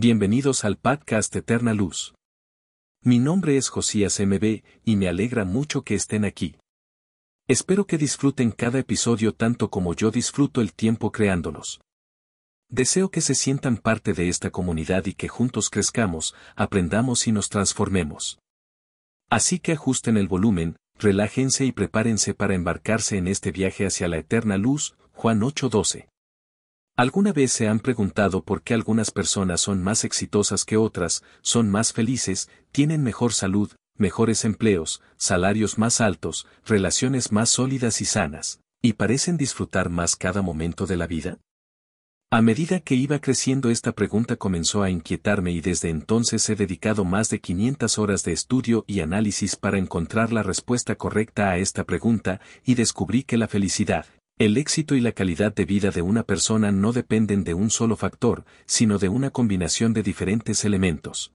Bienvenidos al podcast Eterna Luz. Mi nombre es Josías MB y me alegra mucho que estén aquí. Espero que disfruten cada episodio tanto como yo disfruto el tiempo creándolos. Deseo que se sientan parte de esta comunidad y que juntos crezcamos, aprendamos y nos transformemos. Así que ajusten el volumen, relájense y prepárense para embarcarse en este viaje hacia la eterna luz, Juan 8:12. ¿Alguna vez se han preguntado por qué algunas personas son más exitosas que otras, son más felices, tienen mejor salud, mejores empleos, salarios más altos, relaciones más sólidas y sanas, y parecen disfrutar más cada momento de la vida? A medida que iba creciendo esta pregunta comenzó a inquietarme y desde entonces he dedicado más de 500 horas de estudio y análisis para encontrar la respuesta correcta a esta pregunta y descubrí que la felicidad, el éxito y la calidad de vida de una persona no dependen de un solo factor, sino de una combinación de diferentes elementos.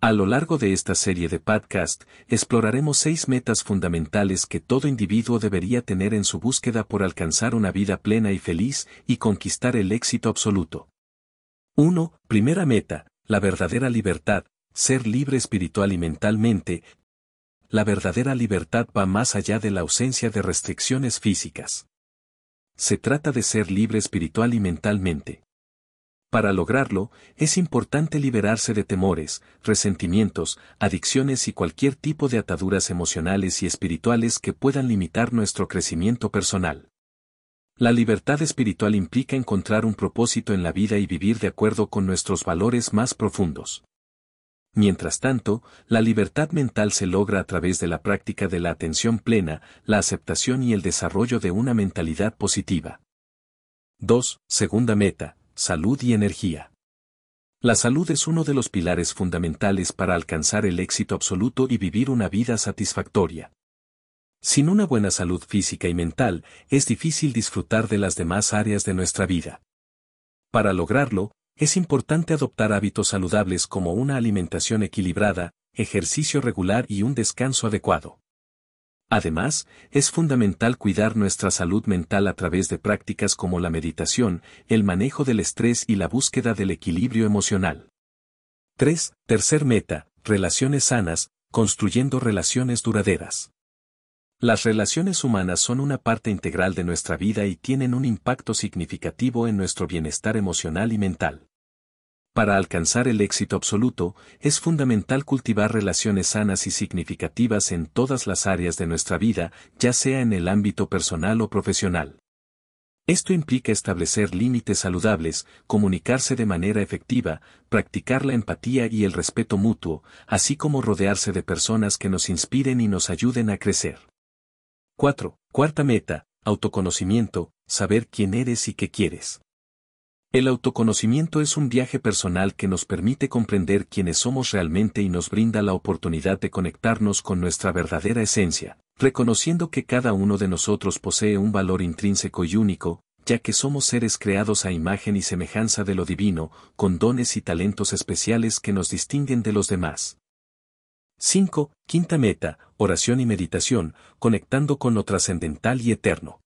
A lo largo de esta serie de podcast, exploraremos seis metas fundamentales que todo individuo debería tener en su búsqueda por alcanzar una vida plena y feliz y conquistar el éxito absoluto. 1. Primera meta, la verdadera libertad, ser libre espiritual y mentalmente. La verdadera libertad va más allá de la ausencia de restricciones físicas. Se trata de ser libre espiritual y mentalmente. Para lograrlo, es importante liberarse de temores, resentimientos, adicciones y cualquier tipo de ataduras emocionales y espirituales que puedan limitar nuestro crecimiento personal. La libertad espiritual implica encontrar un propósito en la vida y vivir de acuerdo con nuestros valores más profundos. Mientras tanto, la libertad mental se logra a través de la práctica de la atención plena, la aceptación y el desarrollo de una mentalidad positiva. 2. Segunda meta, salud y energía. La salud es uno de los pilares fundamentales para alcanzar el éxito absoluto y vivir una vida satisfactoria. Sin una buena salud física y mental, es difícil disfrutar de las demás áreas de nuestra vida. Para lograrlo, es importante adoptar hábitos saludables como una alimentación equilibrada, ejercicio regular y un descanso adecuado. Además, es fundamental cuidar nuestra salud mental a través de prácticas como la meditación, el manejo del estrés y la búsqueda del equilibrio emocional. 3. Tercer meta, relaciones sanas, construyendo relaciones duraderas. Las relaciones humanas son una parte integral de nuestra vida y tienen un impacto significativo en nuestro bienestar emocional y mental. Para alcanzar el éxito absoluto, es fundamental cultivar relaciones sanas y significativas en todas las áreas de nuestra vida, ya sea en el ámbito personal o profesional. Esto implica establecer límites saludables, comunicarse de manera efectiva, practicar la empatía y el respeto mutuo, así como rodearse de personas que nos inspiren y nos ayuden a crecer. 4. Cuarta meta, autoconocimiento, saber quién eres y qué quieres. El autoconocimiento es un viaje personal que nos permite comprender quiénes somos realmente y nos brinda la oportunidad de conectarnos con nuestra verdadera esencia, reconociendo que cada uno de nosotros posee un valor intrínseco y único, ya que somos seres creados a imagen y semejanza de lo divino, con dones y talentos especiales que nos distinguen de los demás. 5. Quinta meta, oración y meditación, conectando con lo trascendental y eterno.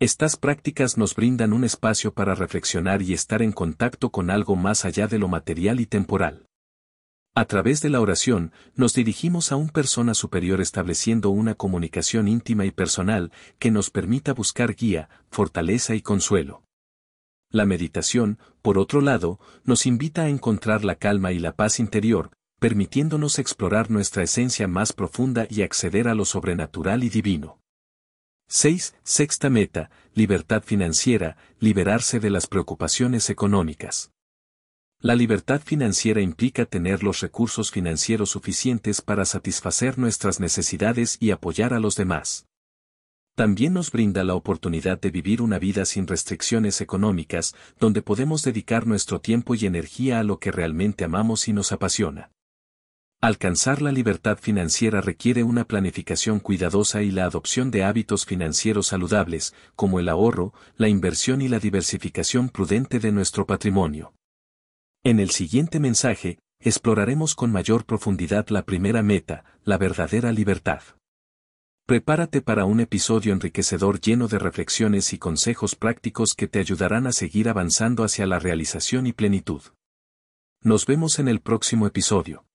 Estas prácticas nos brindan un espacio para reflexionar y estar en contacto con algo más allá de lo material y temporal. A través de la oración, nos dirigimos a un persona superior estableciendo una comunicación íntima y personal que nos permita buscar guía, fortaleza y consuelo. La meditación, por otro lado, nos invita a encontrar la calma y la paz interior, permitiéndonos explorar nuestra esencia más profunda y acceder a lo sobrenatural y divino. 6. Sexta meta, libertad financiera, liberarse de las preocupaciones económicas. La libertad financiera implica tener los recursos financieros suficientes para satisfacer nuestras necesidades y apoyar a los demás. También nos brinda la oportunidad de vivir una vida sin restricciones económicas, donde podemos dedicar nuestro tiempo y energía a lo que realmente amamos y nos apasiona. Alcanzar la libertad financiera requiere una planificación cuidadosa y la adopción de hábitos financieros saludables, como el ahorro, la inversión y la diversificación prudente de nuestro patrimonio. En el siguiente mensaje, exploraremos con mayor profundidad la primera meta, la verdadera libertad. Prepárate para un episodio enriquecedor lleno de reflexiones y consejos prácticos que te ayudarán a seguir avanzando hacia la realización y plenitud. Nos vemos en el próximo episodio.